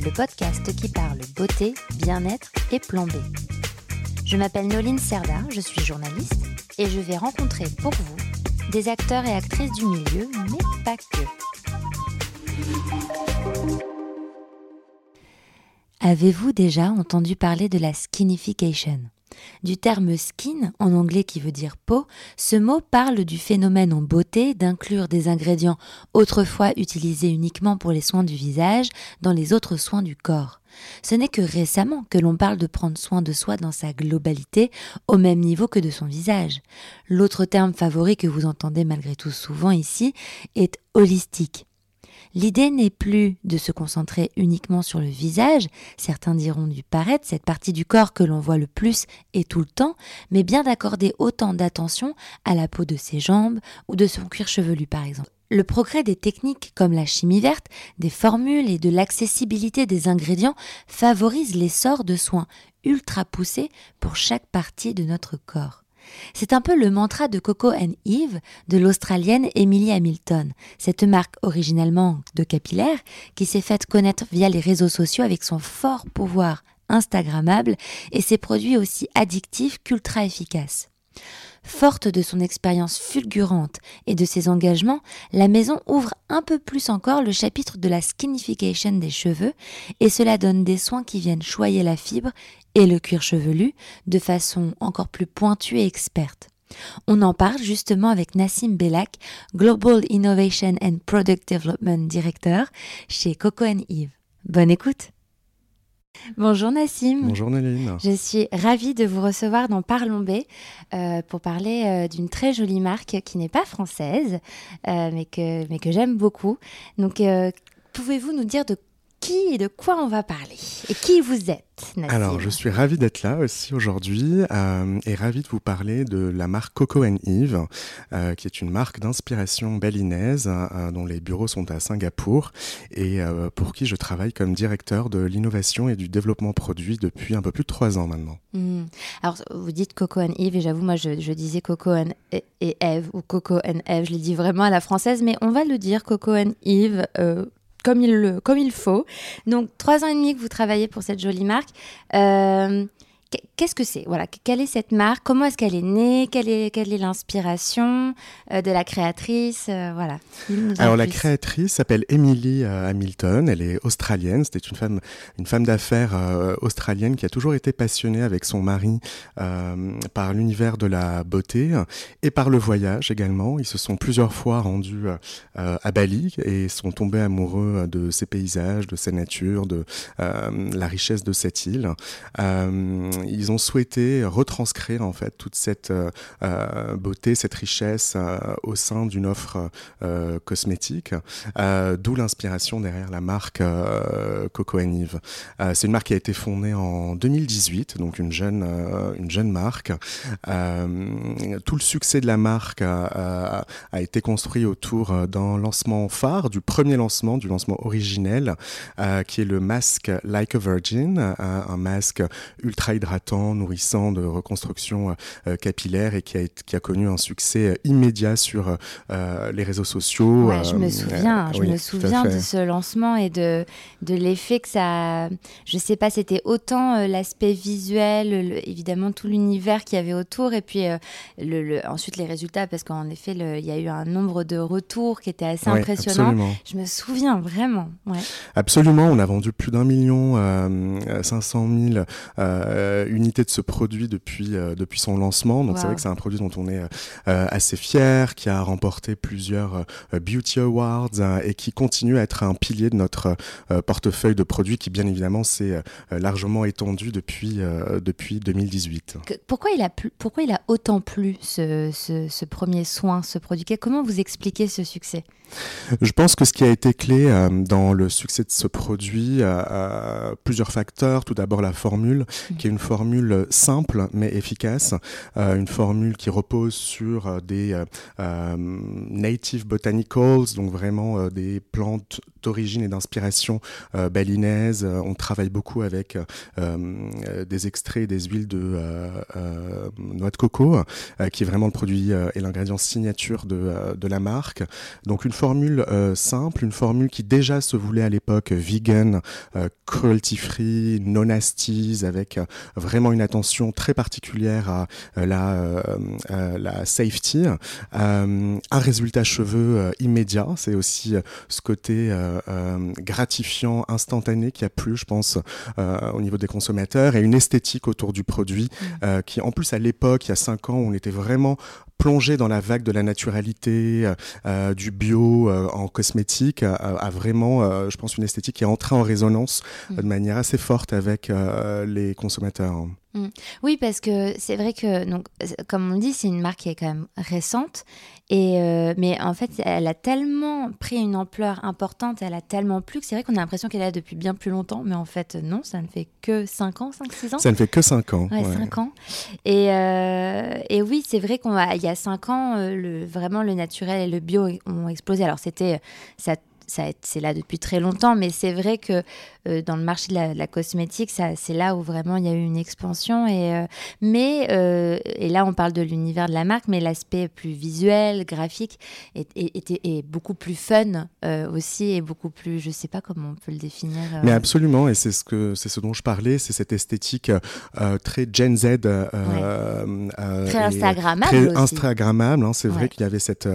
le podcast qui parle beauté, bien-être et plan. Je m'appelle Noline Serda, je suis journaliste et je vais rencontrer pour vous des acteurs et actrices du milieu, mais pas que. Avez-vous déjà entendu parler de la skinification? Du terme skin, en anglais qui veut dire peau, ce mot parle du phénomène en beauté d'inclure des ingrédients autrefois utilisés uniquement pour les soins du visage dans les autres soins du corps. Ce n'est que récemment que l'on parle de prendre soin de soi dans sa globalité, au même niveau que de son visage. L'autre terme favori que vous entendez malgré tout souvent ici est holistique. L'idée n'est plus de se concentrer uniquement sur le visage, certains diront du paraître, cette partie du corps que l'on voit le plus et tout le temps, mais bien d'accorder autant d'attention à la peau de ses jambes ou de son cuir chevelu par exemple. Le progrès des techniques comme la chimie verte, des formules et de l'accessibilité des ingrédients favorise l'essor de soins ultra poussés pour chaque partie de notre corps. C'est un peu le mantra de Coco and Eve de l'Australienne Emily Hamilton, cette marque originellement de capillaire qui s'est faite connaître via les réseaux sociaux avec son fort pouvoir Instagrammable et ses produits aussi addictifs qu'ultra efficaces. Forte de son expérience fulgurante et de ses engagements, la maison ouvre un peu plus encore le chapitre de la skinification des cheveux et cela donne des soins qui viennent choyer la fibre et le cuir chevelu de façon encore plus pointue et experte. On en parle justement avec Nassim Belak, Global Innovation and Product Development Director chez Coco Eve. Bonne écoute! Bonjour Nassim. Bonjour Naline. Je suis ravie de vous recevoir dans Parlons B euh, pour parler euh, d'une très jolie marque qui n'est pas française, euh, mais que, mais que j'aime beaucoup. Donc, pouvez-vous nous dire de qui et de quoi on va parler Et qui vous êtes Alors, je suis ravi d'être là aussi aujourd'hui euh, et ravi de vous parler de la marque Coco Eve, euh, qui est une marque d'inspiration balinaise euh, dont les bureaux sont à Singapour et euh, pour qui je travaille comme directeur de l'innovation et du développement produit depuis un peu plus de trois ans maintenant. Hmm. Alors, vous dites Coco Eve et j'avoue, moi, je, je, disais Coco et, et Eve ou Coco Eve, je l'ai dit vraiment à la française, mais on va le dire Coco Eve comme il, le, comme il faut. Donc, trois ans et demi que vous travaillez pour cette jolie marque. Euh, Qu'est-ce que c'est? Voilà, quelle est cette marque? Comment est-ce qu'elle est née? Quelle est quelle est l'inspiration euh, de la créatrice? Euh, Voilà. Alors la créatrice s'appelle Emily euh, Hamilton. Elle est australienne. C'était une femme une femme d'affaires euh, australienne qui a toujours été passionnée avec son mari euh, par l'univers de la beauté et par le voyage également. Ils se sont plusieurs fois rendus à Bali et sont tombés amoureux de ses paysages, de sa nature, de la richesse de cette île ils ont souhaité retranscrire en fait toute cette euh, euh beauté, cette richesse euh, au sein d'une offre cosmétique, d'où l'inspiration derrière la marque Coco Eve. C'est une marque qui a été fondée en 2018, donc une jeune, une jeune marque. tout le succès de la marque a été construit autour d'un lancement phare, du premier lancement, du lancement originel, qui est le masque Like a Virgin, un masque ultra hydratant, nourrissant de reconstruction euh, capillaire et qui a, qui a connu un succès euh, immédiat sur euh, les réseaux sociaux. Ouais, je me souviens, je oui, me souviens de ce lancement et de, de l'effet que ça. Je sais pas, c'était autant l'aspect visuel, le, évidemment tout l'univers qu'il y avait autour, et puis le, le, ensuite les résultats, parce qu'en effet, il y a eu un nombre de retours qui était assez impressionnant. Absolument. Je me souviens vraiment. Ouais. Absolument, on a vendu plus d'un million euh, 500 000 euh, unité de ce produit depuis, depuis son lancement. Donc c'est vrai que c'est un produit dont on est assez fier, qui a remporté plusieurs Beauty Awards et qui continue à être un pilier de notre portefeuille de produits qui bien évidemment s'est largement étendu depuis, depuis 2018. pourquoi, il a pourquoi il a autant plu ce, ce, ce premier soin, ce produit? Comment vous expliquez ce succès? Je pense que ce qui a été clé euh, dans le succès de ce produit, plusieurs facteurs. Tout d'abord la formule, mmh. qui est une formule simple mais efficace, euh, une formule qui repose sur euh, des native botanicals, donc vraiment des plantes d'origine et d'inspiration balinaise. On travaille beaucoup avec des extraits des huiles de noix de coco, qui est vraiment le produit et l'ingrédient signature de, la marque. Donc une formule euh, simple, une formule qui déjà se voulait à l'époque vegan, euh, cruelty free, non nasties, avec euh, vraiment une attention très particulière à la safety. un résultat cheveux immédiat, c'est aussi ce côté gratifiant, instantané qui a plu, je pense, au niveau des consommateurs, et une esthétique autour du produit mmh. qui, en plus, à l'époque, il y a cinq ans, on était vraiment plongé dans la vague de la naturalité, du bio, euh, en cosmétique a, vraiment, euh, je pense, une esthétique qui est entrée en résonance mm. de manière assez forte avec euh, les consommateurs. Mm. Oui, parce que c'est vrai que, donc, comme on dit, c'est une marque qui est quand même récente. Et mais en fait, elle a tellement pris une ampleur importante, elle a tellement plu que c'est vrai qu'on a l'impression qu'elle est là depuis bien plus longtemps. Mais en fait, non, ça ne fait que 5 ans, 5-6 ans. Ça ne fait que 5 ans. Ouais, 5 ans. Et, et oui, c'est vrai qu'il y a 5 ans, le, vraiment le naturel et le bio ont explosé. Alors, c'était. Ça c'est là depuis très longtemps, mais c'est vrai que euh, dans le marché de la, cosmétique, c'est là où vraiment il y a eu une expansion. Et, euh, mais, euh, et là, on parle de l'univers de la marque, mais l'aspect plus visuel, graphique, est, est, beaucoup plus fun aussi, et beaucoup plus, je sais pas comment on peut le définir. Mais absolument, et c'est ce, que, ce dont je parlais, c'est cette esthétique très Gen Z. très Instagrammable. Très Instagrammable, hein, c'est vrai qu'il y avait cette,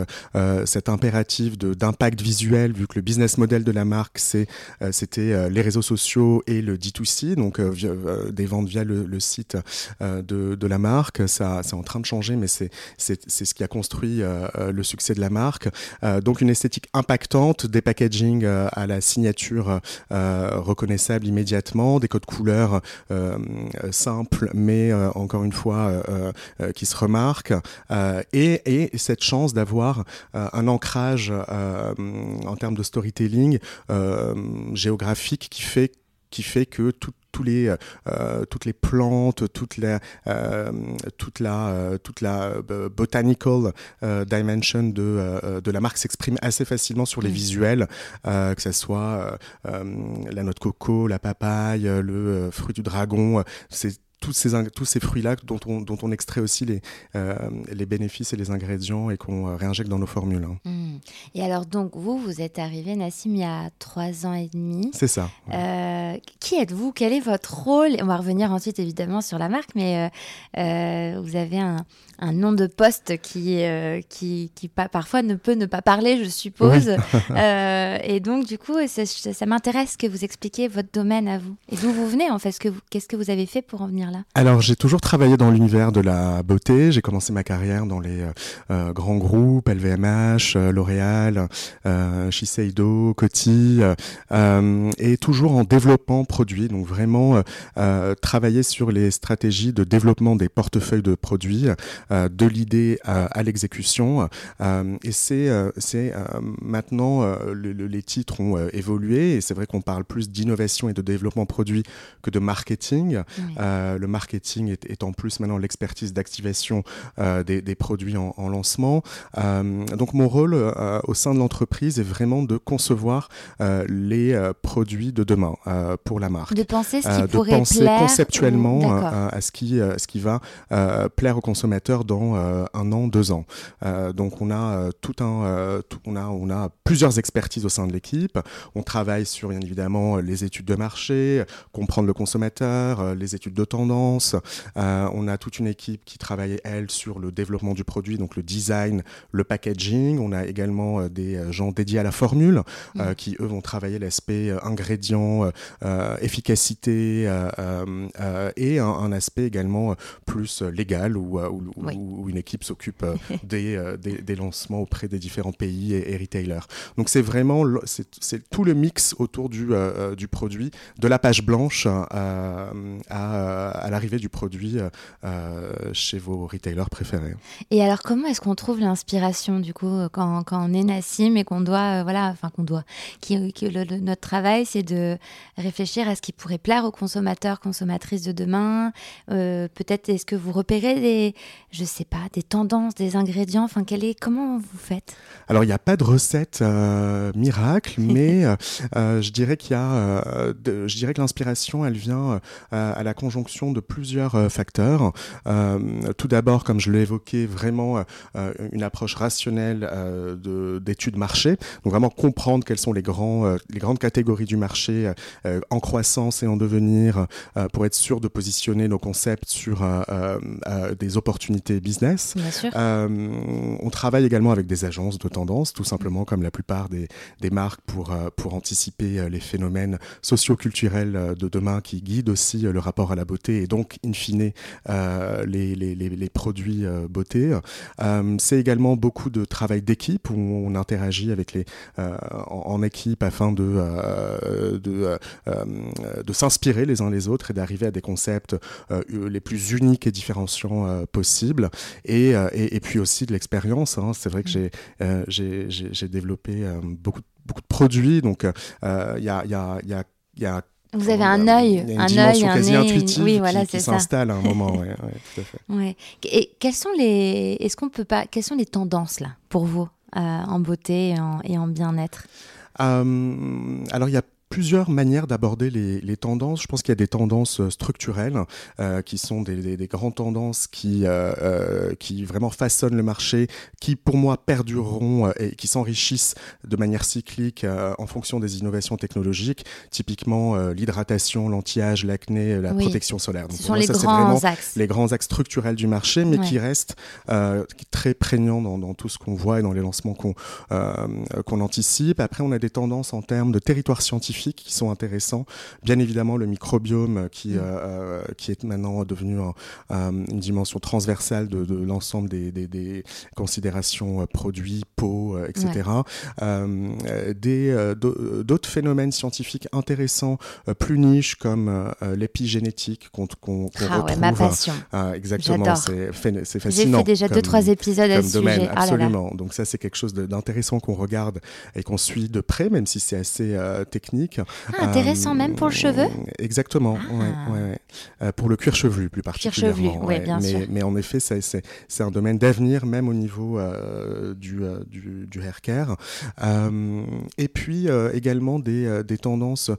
cet impératif d'impact visuel, vu que le business model de la marque, c'était les réseaux sociaux et le D2C, donc euh, euh, des ventes via le, site euh, de, la marque. Ça, c'est en train de changer, mais c'est, c'est, ce qui a construit le succès de la marque. donc une esthétique impactante, des packaging à la signature reconnaissable immédiatement, des codes couleurs simples, mais encore une fois qui se remarquent, et, et, cette chance d'avoir un ancrage en termes de storytelling géographique qui fait qui fait que tous les, euh, toutes les plantes, toute la, euh, toute la, euh, toute la botanical dimension de, de la marque s'exprime assez facilement sur les visuels, que ce soit la noix de coco, la papaye, le fruit du dragon. C'est tous ces, tous ces fruits-là dont on, dont on extrait aussi les, euh, les bénéfices et les ingrédients et qu'on euh, réinjecte dans nos formules. Hein. Mmh. Et alors, donc, vous, vous êtes arrivé, Nassim, il y a trois ans et demi. C'est ça. Euh, qui êtes-vous? Quel est votre rôle? On va revenir ensuite, évidemment, sur la marque, mais vous avez un, un nom de poste qui, qui, qui parfois ne peut ne pas parler, je suppose. et donc, du coup, ça, ça m'intéresse que vous expliquiez votre domaine à vous. Et d'où vous venez, en fait? Qu'est-ce que vous avez fait pour en venir là? Alors j'ai toujours travaillé dans l'univers de la beauté. J'ai commencé ma carrière dans les euh, euh, grands groupes, LVMH, euh, L'Oréal, Shiseido, Coty, et toujours en développement produit. Donc vraiment travailler sur les stratégies de développement des portefeuilles de produits, de l'idée à l'exécution. et c'est c'est maintenant les titres ont évolué et c'est vrai qu'on parle plus d'innovation et de développement produit que de marketing le marketing est, en plus maintenant l'expertise d'activation euh, des, produits en, lancement. Euh, donc mon rôle euh, au sein de l'entreprise est vraiment de concevoir les produits de demain pour la marque. De penser ce qui pourrait plaire conceptuellement à ce qui, ce qui va plaire aux consommateurs dans un an, deux ans. donc on a tout un, on a, on a plusieurs expertises au sein de l'équipe. On travaille sur bien évidemment les études de marché, comprendre le consommateur, les études de temps tendance. on a toute une équipe qui travaille, elle, sur le développement du produit, donc le design, le packaging. On a également des gens dédiés à la formule mm. qui, eux, vont travailler l'aspect ingrédients, efficacité et un, aspect également plus légal où, où, une équipe s'occupe des, des, lancements auprès des différents pays et, et retailers. Donc c'est vraiment c'est tout le mix autour du, euh, du produit, de la page blanche euh, à, à l'arrivée du produit euh, chez vos retailers préférés. Et alors comment est-ce qu'on trouve l'inspiration du coup quand, quand, on est Nassim et qu'on doit voilà enfin qu'on doit qui, notre travail c'est de réfléchir à ce qui pourrait plaire aux consommateurs consommatrices de demain. Peut-être est-ce que vous repérez des je sais pas des tendances, des ingrédients. Enfin quel est comment vous faites? Alors il n'y a pas de recette miracle, mais euh, euh, je dirais qu'il y a, euh, je dirais que l'inspiration, elle vient à la conjonction de plusieurs facteurs. tout d'abord, comme je l'ai évoqué, vraiment une approche rationnelle d'études marché, donc vraiment comprendre quelles sont les, grands, les grandes catégories du marché en croissance et en devenir pour être sûr de positionner nos concepts sur des opportunités business. on travaille également avec des agences de tendance, tout simplement comme la plupart des, des marques pour, euh, pour anticiper euh, les phénomènes socio-culturels euh, de demain qui guident aussi le rapport à la beauté et donc, in fine, les, les, les, produits beauté. c'est également beaucoup de travail d'équipe où on interagit avec les, en, équipe afin de, de, de s'inspirer les uns les autres et d'arriver à des concepts les plus uniques et différenciants possibles. Et, et, puis aussi de l'expérience. Hein. C'est vrai que mm. j'ai développé beaucoup de beaucoup de produits. Donc, il euh, y, a, y, a, y, a, vous avez un œil, un œil, un nez, intuitive oui, voilà, qui, s'installe à un moment. ouais, tout à fait. Ouais. Et quelles sont les, est-ce qu'on peut pas, quelles sont les tendances là pour vous euh, en beauté et en, en bien-être? Euh, Alors il y a plusieurs manières d'aborder les, tendances. Je pense qu'il y a des tendances euh, structurelles euh, qui sont des, grandes tendances qui, euh, qui vraiment façonnent le marché, qui pour moi perdureront et qui s'enrichissent de manière cyclique en fonction des innovations technologiques. Typiquement l'hydratation, l'anti-âge, l'acné, la protection solaire. Donc, Ce sont les grands axes. Les grands axes structurels du marché, mais qui restent très prégnants dans, tout ce qu'on voit et dans les lancements qu'on qu'on anticipe. Après, on a des tendances en termes de territoire scientifique qui sont intéressants. Bien évidemment, le microbiome qui, mm. euh, euh, qui est maintenant devenu une dimension transversale de, l'ensemble des, des, considérations euh, produits, peau, etc. D'autres phénomènes scientifiques intéressants, plus niches, comme l'épigénétique qu'on qu ah retrouve. ma passion. exactement, c'est fascinant. J'ai fait déjà deux, trois épisodes à ce domaine, sujet. Ah absolument. Donc ça, c'est quelque chose d'intéressant qu'on regarde et qu'on suit de près, même si c'est assez technique. Ah, intéressant même pour le cheveu? Euh, Exactement, ouais, ah. euh, pour le cuir chevelu plus particulièrement. Cuir chevelu, bien mais, sûr. mais en effet, c'est un domaine d'avenir même au niveau euh, du, du, du, hair care. et puis également des, des tendances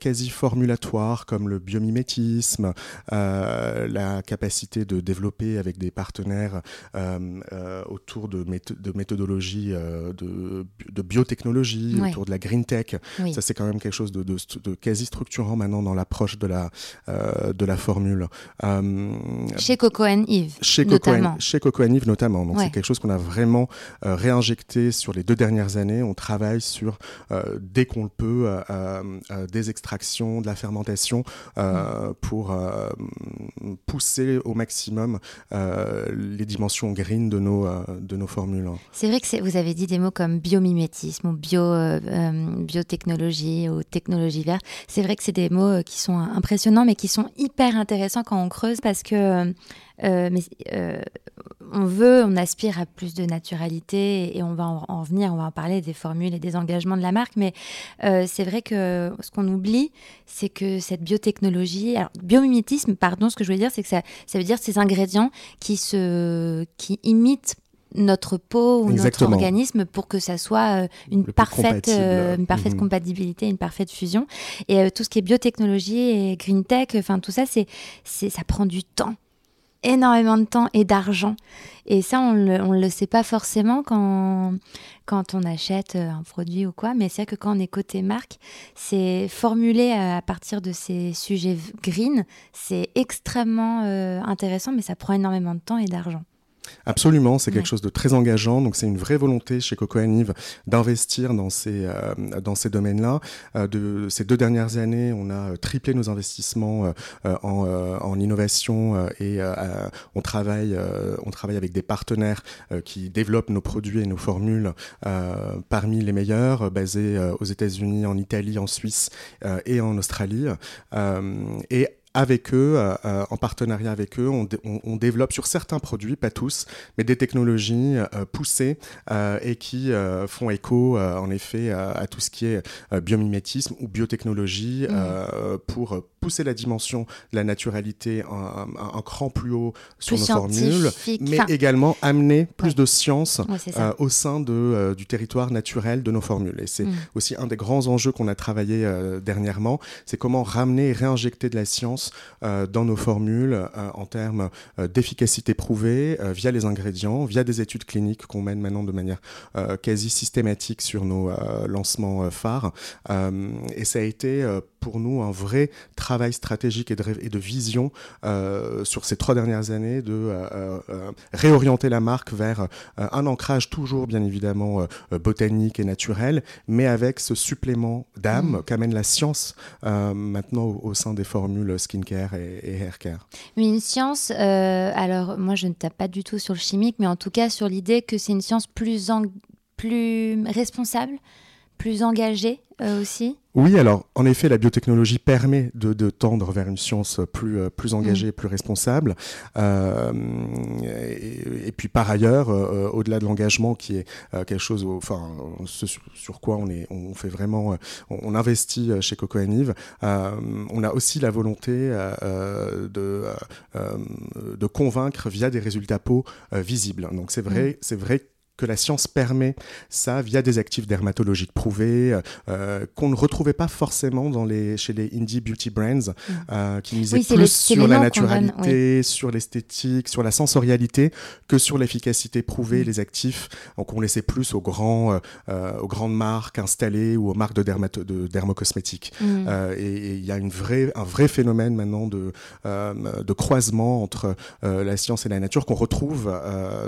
quasi formulatoires comme le biomimétisme, la capacité de développer avec des partenaires autour de, de méthodologies de, de biotechnologie, autour de la green tech. Ça, c'est quand même quelque chose de, de, quasi structurant maintenant dans l'approche de la, euh, de la formule. Euh, chez Coco Yves, chez notamment. chez Coco Yves notamment. Donc c'est quelque chose qu'on a vraiment euh, réinjecté sur les deux dernières années. On travaille sur, dès qu'on le peut, des extractions, de la fermentation mm. pour pousser au maximum les dimensions green de nos, de nos formules. C'est vrai que vous avez dit des mots comme biomimétisme ou bio, biotechnologie aux technologies vertes. C'est vrai que c'est des mots euh, qui sont impressionnants, mais qui sont hyper intéressants quand on creuse parce que euh, euh, on veut, on aspire à plus de naturalité et on va en, venir, on va en parler des formules et des engagements de la marque. Mais c'est vrai que ce qu'on oublie, c'est que cette biotechnologie, alors biomimétisme, pardon, ce que je veux dire, c'est que ça, ça veut dire ces ingrédients qui se, qui imitent notre peau ou notre organisme pour que ça soit euh, une, parfaite, euh, une parfaite mhm. compatibilité, une parfaite fusion. Et euh, tout ce qui est biotechnologie et green tech, enfin tout ça, c'est, ça prend du temps. énormément de temps et d'argent. Et ça, on ne le sait pas forcément quand, quand on achète un produit ou quoi. Mais c'est vrai que quand on est côté marque, c'est formulé à partir de ces sujets green. C'est extrêmement euh, intéressant, mais ça prend énormément de temps et d'argent. Absolument, c'est quelque chose de très engageant. Donc c'est une vraie volonté chez Coco Nive d'investir dans ces euh, dans ces domaines-là. Euh, de ces deux dernières années, on a triplé nos investissements euh, en, en, innovation et on travaille on travaille avec des partenaires qui développent nos produits et nos formules parmi les meilleurs, basés aux États-Unis, en Italie, en Suisse et en Australie. et avec eux, euh, euh, en partenariat avec eux, on, on, développe sur certains produits, pas tous, mais des technologies euh, poussées et qui font écho, en effet, à tout ce qui est biomimétisme ou biotechnologie mmh. pour pousser la dimension de la naturalité un, un, cran plus haut sur nos formules, mais également amener plus de science au sein de, du territoire naturel de nos formules. Et c'est mmh. aussi un des grands enjeux qu'on a travaillé dernièrement, c'est comment ramener et réinjecter de la science euh, dans nos formules euh, en termes euh, d'efficacité prouvée via les ingrédients, via des études cliniques qu'on mène maintenant de manière quasi systématique sur nos lancements phares. et ça a été pour nous un vrai travail stratégique et de, vision sur ces trois dernières années de réorienter la marque vers un ancrage toujours bien évidemment botanique et naturel, mais avec ce supplément d'âme mmh. qu'amène la science maintenant au, au, sein des formules skin skincare et, et haircare. Mais une science, euh, alors moi je ne tape pas du tout sur le chimique, mais en tout cas sur l'idée que c'est une science plus, plus responsable, plus engagée euh, aussi Oui, alors en effet, la biotechnologie permet de, tendre vers une science plus, euh, plus engagée, mm. plus responsable. Euh, et, puis par ailleurs, au-delà de l'engagement qui est quelque chose, enfin, sur, quoi on, est, on fait vraiment, on, investit chez Coco Nive, on a aussi la volonté de, de convaincre via des résultats peau visibles. Donc c'est vrai, mm. c'est vrai que la science permet ça via des actifs dermatologiques prouvés euh, euh, qu'on ne retrouvait pas forcément dans les, chez les indie beauty brands mm. euh, qui misaient plus sur la naturalité, sur l'esthétique, sur la sensorialité que sur l'efficacité prouvée, mm. les actifs qu'on laissait plus aux, grands, aux grandes marques installées ou aux marques de, dermato de dermocosmétiques. Mm. et il y a une vraie, un vrai phénomène maintenant de, de croisement entre la science et la nature qu'on retrouve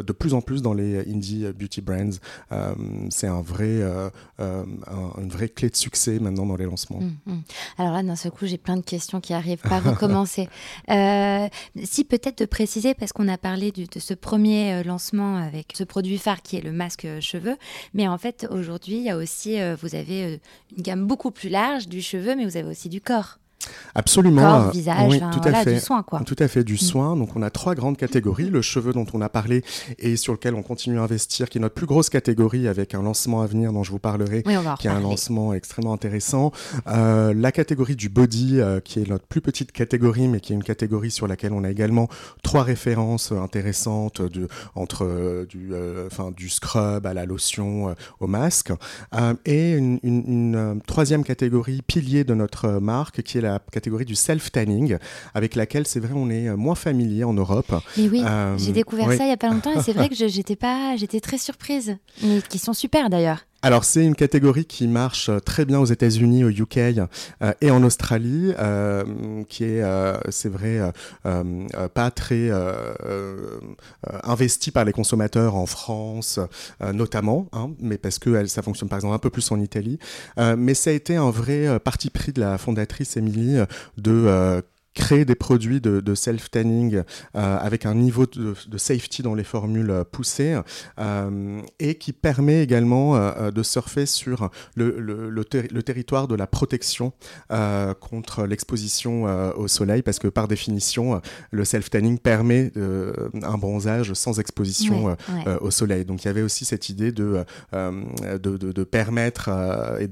de plus en plus dans les indie beauty brands. Euh, c'est un vrai, euh, euh, une vraie clé de succès maintenant dans les lancements. Hum, hum. Alors là, d'un seul coup, j'ai plein de questions qui arrivent. Pas recommencer. si peut-être de préciser, parce qu'on a parlé de ce premier lancement avec ce produit phare qui est le masque cheveux, mais en fait, aujourd'hui, il y a aussi, vous avez une gamme beaucoup plus large du cheveu, mais vous avez aussi du corps. Absolument. Corps, visage, tout à fait. du soin, quoi. Tout à fait, du soin. Donc, on a trois grandes catégories. Le cheveu dont on a parlé et sur lequel on continue à investir, qui est notre plus grosse catégorie avec un lancement à venir dont je vous parlerai, qui est un lancement extrêmement intéressant. Euh, la catégorie du body, euh, qui est notre plus petite catégorie, mais qui est une catégorie sur laquelle on a également trois références intéressantes de, entre du, euh, enfin, du scrub à la lotion au masque. et une, une troisième catégorie pilier de notre marque, qui est la catégorie du self-tanning, avec laquelle, c'est vrai, on est moins familier en Europe. Mais oui, euh, j'ai découvert ça il n'y a pas longtemps et c'est vrai que j'étais pas, j'étais très surprise, mais qui sont super d'ailleurs. Alors c'est une catégorie qui marche euh, très bien aux États-Unis, au UK euh, et en Australie, qui est, c'est vrai, pas très investie par les consommateurs en France, notamment, hein, mais parce que ça fonctionne par exemple un peu plus en Italie. mais ça a été un vrai parti pris de la fondatrice Émilie de créer des produits de, self-tanning euh, avec un niveau de, safety dans les formules euh, poussées euh, et qui permet également de surfer sur le, le, territoire de la protection contre l'exposition au soleil parce que par définition, le self-tanning permet un bronzage sans exposition au soleil. Donc il y avait aussi cette idée de, de, permettre et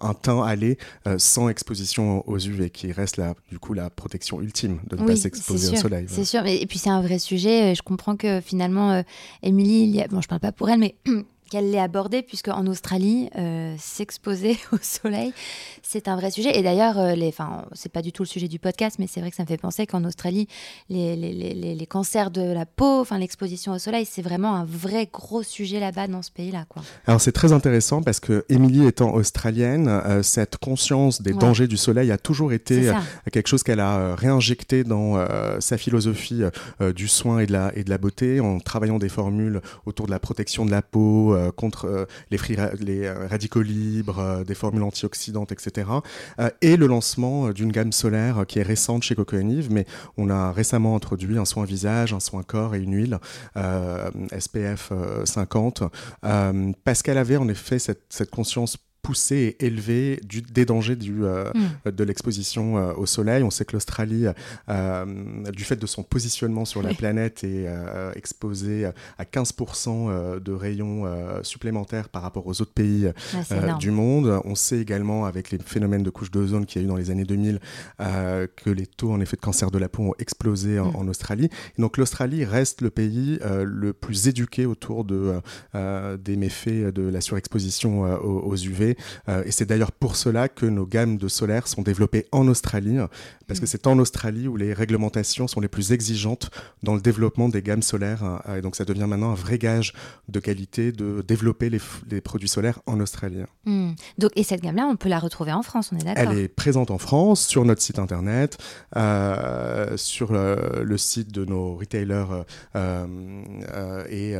un, teint aller sans exposition aux UV qui reste là, du coup la protection ultime de ne pas s'exposer au soleil. C'est sûr, et puis c'est un vrai sujet. Je comprends que finalement, euh, Émilie, bon, je parle pas pour elle, mais qu'elle l'ait abordé, puisque en Australie, euh, s'exposer au soleil, c'est un vrai sujet. Et d'ailleurs, euh, les, enfin, c'est pas du tout le sujet du podcast, mais c'est vrai que ça me fait penser qu'en Australie, les, les, les, les, cancers de la peau, enfin l'exposition au soleil, c'est vraiment un vrai gros sujet là-bas dans ce pays-là, quoi. Alors c'est très intéressant parce que Émilie étant australienne, euh, cette conscience des dangers du soleil a toujours été quelque chose qu'elle a réinjecté dans sa philosophie du soin et de la et de la beauté en travaillant des formules autour de la protection de la peau euh, contre euh, les, euh, radicaux libres, des formules antioxydantes, etc. et le lancement d'une gamme solaire qui est récente chez Coco mais on a récemment introduit un soin visage, un soin corps et une huile SPF 50 parce qu'elle avait en effet cette, cette conscience poussé et élevé du, des dangers du, euh, mm. de l'exposition euh, au soleil. On sait que l'Australie, euh, du fait de son positionnement sur la planète, est exposée à 15% de rayons supplémentaires par rapport aux autres pays du monde. On sait également, avec les phénomènes de couche d'ozone qu'il y a eu dans les années 2000, que les taux en effet de cancer de la peau ont explosé en, mm. Australie. donc l'Australie reste le pays le plus éduqué autour de, des méfaits de la surexposition aux, aux UV euh, et c'est d'ailleurs pour cela que nos gammes de solaire sont développées en Australie, parce que mm. c'est en Australie où les réglementations sont les plus exigeantes dans le développement des gammes solaires. Hein. et donc ça devient maintenant un vrai gage de qualité de développer les, produits solaires en Australie. Mm. Donc, et cette gamme-là, on peut la retrouver en France, on est d'accord? Elle est présente en France, sur notre site internet, euh, sur le, site de nos retailers euh, et,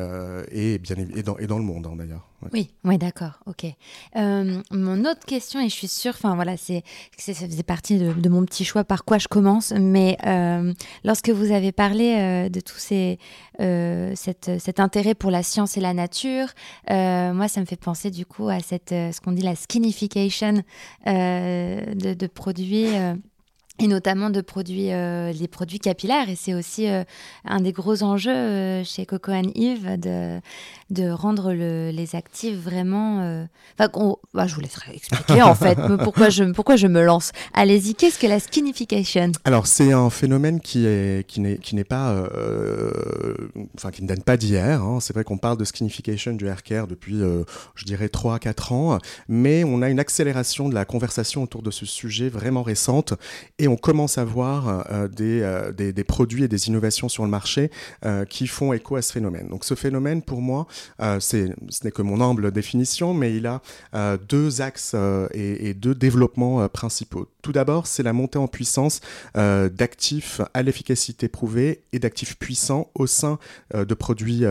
et, bien, et, dans, et dans le monde hein, d'ailleurs. Oui, d'accord, ok. Euh, mon autre question, et je suis sûre, enfin voilà, c'est, ça faisait partie de, mon petit choix par quoi je commence, mais euh, lorsque vous avez parlé euh, de tout ces, cet intérêt pour la science et la nature, moi, ça me fait penser du coup à cette, ce qu'on dit la skinification de, de, produits et notamment de produits, euh, les produits capillaires. Et c'est aussi euh, un des gros enjeux euh, chez Coco Yves de, de rendre le, les actifs vraiment. Enfin, bah, je vous laisserai expliquer en fait pourquoi je, pourquoi je me lance. Allez-y, qu'est-ce que la skinification? Alors, c'est un phénomène qui est qui n'est qui n'est pas, enfin qui ne donne pas d'hier. Hein. C'est vrai qu'on parle de skinification du hair care depuis, je dirais, 3 à 4 ans, mais on a une accélération de la conversation autour de ce sujet vraiment récente et on commence à voir euh, euh, des, des, produits et des innovations sur le marché euh, qui font écho à ce phénomène. Donc ce phénomène, pour moi, ce n'est que mon humble définition, mais il a deux axes et, et, deux développements principaux. Tout d'abord, c'est la montée en puissance d'actifs à l'efficacité prouvée et d'actifs puissants au sein de produits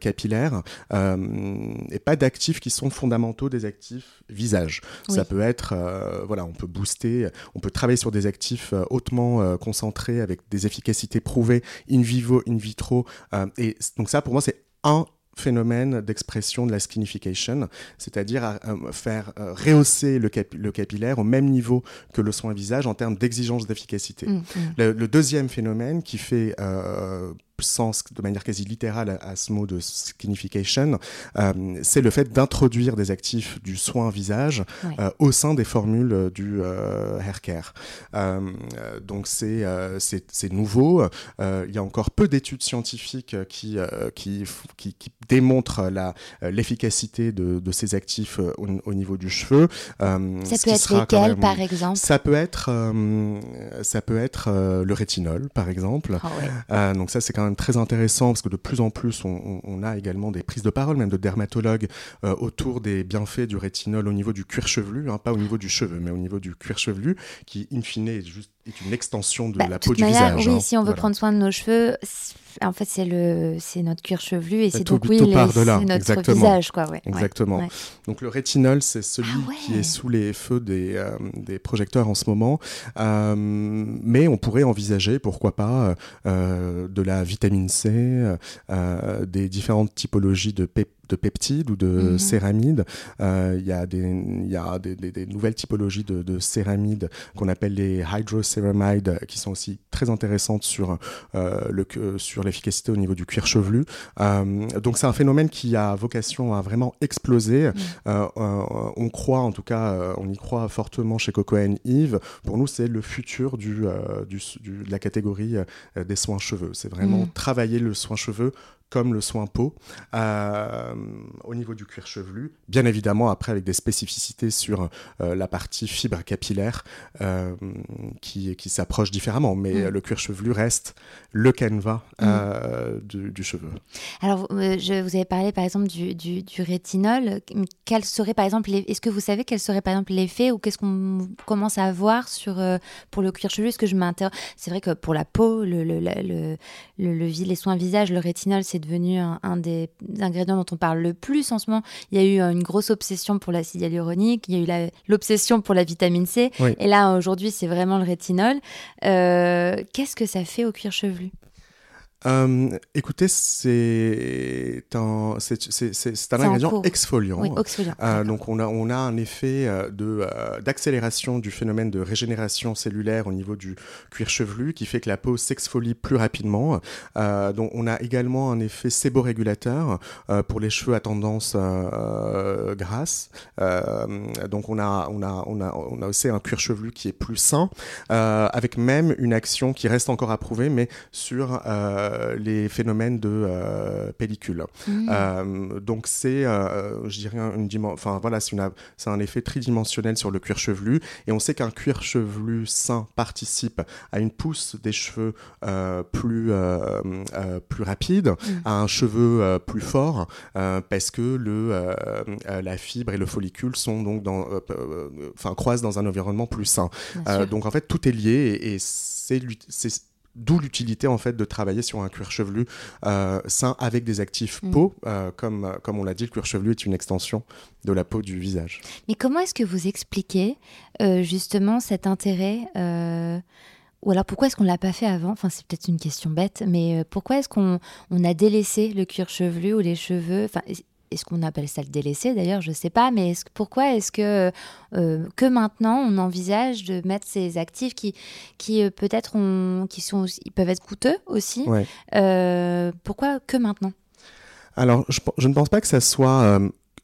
capillaires et pas d'actifs qui sont fondamentaux des actifs visage. Ça peut être, voilà, on peut booster, on peut travailler sur des actifs euh, hautement euh, concentré avec des efficacités prouvées in vivo, in vitro. Euh, et donc ça, pour moi, c'est un phénomène d'expression de la skinification, c'est-à-dire faire rehausser le, le, capillaire au même niveau que le soin visage en termes d'exigence d'efficacité. Mmh, mmh. le, deuxième phénomène qui fait sens de manière quasi littérale à, ce mot de skinification, euh, c'est le fait d'introduire des actifs du soin visage euh, au sein des formules du euh, hair care. donc c'est c'est nouveau. il y a encore peu d'études scientifiques qui, qui, qui, qui, démontrent l'efficacité de, de, ces actifs au, niveau du cheveu. ça peut être lesquels, par exemple Ça peut être, ça peut être le rétinol, par exemple. Ah donc ça, c'est quand très intéressant parce que de plus en plus, on, a également des prises de parole, même de dermatologues, euh, autour des bienfaits du rétinol au niveau du cuir chevelu, hein, pas au niveau du cheveu, mais au niveau du cuir chevelu, qui, in fine, est juste est une extension de bah, la peau du visage. Oui, hein. si on veut prendre soin de nos cheveux, en fait, c'est le, c'est notre cuir chevelu et c'est donc oui, c'est notre Exactement. visage, quoi. Ouais. Exactement. Donc le rétinol, c'est celui ah qui est sous les feux des, euh, des projecteurs en ce moment, euh, mais on pourrait envisager, pourquoi pas, euh, de la vitamine C, des différentes typologies de péptides de peptides ou de mhm. céramides. Euh, il y a, des, y a des, des, nouvelles typologies de, de céramides qu'on appelle les hydroceramides qui sont aussi très intéressantes sur, euh, le, sur l'efficacité au niveau du cuir chevelu. Euh, donc c'est un phénomène qui a vocation à vraiment exploser. Mhm. on croit, en tout cas, on y croit fortement chez Coco Yves. Pour nous, c'est le futur du, du, de la catégorie des soins cheveux. C'est vraiment mhm. travailler le soin cheveux comme le soin peau euh, au niveau du cuir chevelu. Bien évidemment, après, avec des spécificités sur euh, la partie fibre capillaire euh, qui, qui s'approche différemment. Mais mm. le cuir chevelu reste le canevas mm. du, cheveu. Alors, je, vous avez parlé par exemple du, du, rétinol. Quel serait par exemple, est-ce que vous savez quel serait par exemple l'effet ou qu'est-ce qu'on commence à voir sur, pour le cuir chevelu Est-ce que je m'interroge C'est vrai que pour la peau, le, le, le, le, les soins visage, le rétinol, c'est devenu un, des ingrédients dont on parle le plus en ce moment. Il y a eu une grosse obsession pour l'acide hyaluronique, il y a eu l'obsession pour la vitamine C, et là aujourd'hui c'est vraiment le rétinol. Euh, qu'est-ce que ça fait au cuir chevelu? Euh, écoutez, c'est un, c'est, un ingrédient exfoliant. Euh, donc on a, on a un effet euh, de, d'accélération du phénomène de régénération cellulaire au niveau du cuir chevelu qui fait que la peau s'exfolie plus rapidement. donc on a également un effet séborégulateur pour les cheveux à tendance grasse. donc on a, on, a, on, a, on a aussi un cuir chevelu qui est plus sain, avec même une action qui reste encore à prouver, mais sur euh, les phénomènes de euh, pellicule. Mmh. Euh, donc c'est, je dirais, une enfin voilà, c'est un effet tridimensionnel sur le cuir chevelu, et on sait qu'un cuir chevelu sain participe à une pousse des cheveux plus plus rapide, mmh. à un cheveu plus fort, parce que le la fibre et le follicule sont donc dans, enfin croisent dans un environnement plus sain. donc en fait tout est lié et, et c'est D'où l'utilité en fait de travailler sur un cuir chevelu euh, sain avec des actifs mm. peau, euh, comme, euh, comme on l'a dit, le cuir chevelu est une extension de la peau du visage. Mais comment est-ce que vous expliquez justement cet intérêt ou alors pourquoi est-ce qu'on ne l'a pas fait avant? Enfin, c'est peut-être une question bête, mais pourquoi est-ce qu'on on a délaissé le cuir chevelu ou les cheveux? Enfin, est-ce qu'on appelle ça le délaissé d'ailleurs Je ne sais pas, mais pourquoi est-ce que, euh, que maintenant on envisage de mettre ces actifs qui, qui euh, peut-être qui sont ils peuvent être coûteux aussi euh, Pourquoi que maintenant? Alors, je, je, ne pense pas que ça soit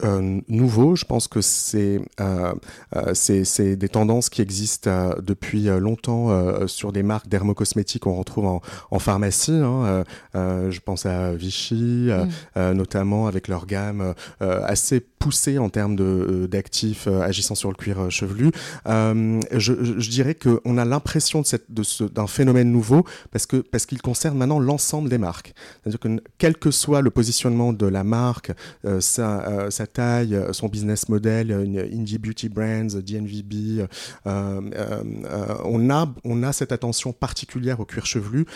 euh, nouveau. Je pense que c'est euh, euh c'est des tendances qui existent euh, depuis longtemps sur des marques dermocosmétiques qu'on retrouve en, en pharmacie. Hein. je pense à Vichy, mm. notamment avec leur gamme assez poussée en termes d'actifs agissant sur le cuir chevelu. je, je, dirais qu'on a l'impression d'un de d'un phénomène nouveau parce que parce qu'il concerne maintenant l'ensemble des marques. C'est-à-dire que quel que soit le positionnement de la marque, sa, sa taille, euh, son business model, Indie Beauty Brands, DNVB. Euh, euh, on, a, on a cette attention particulière au cuir chevelu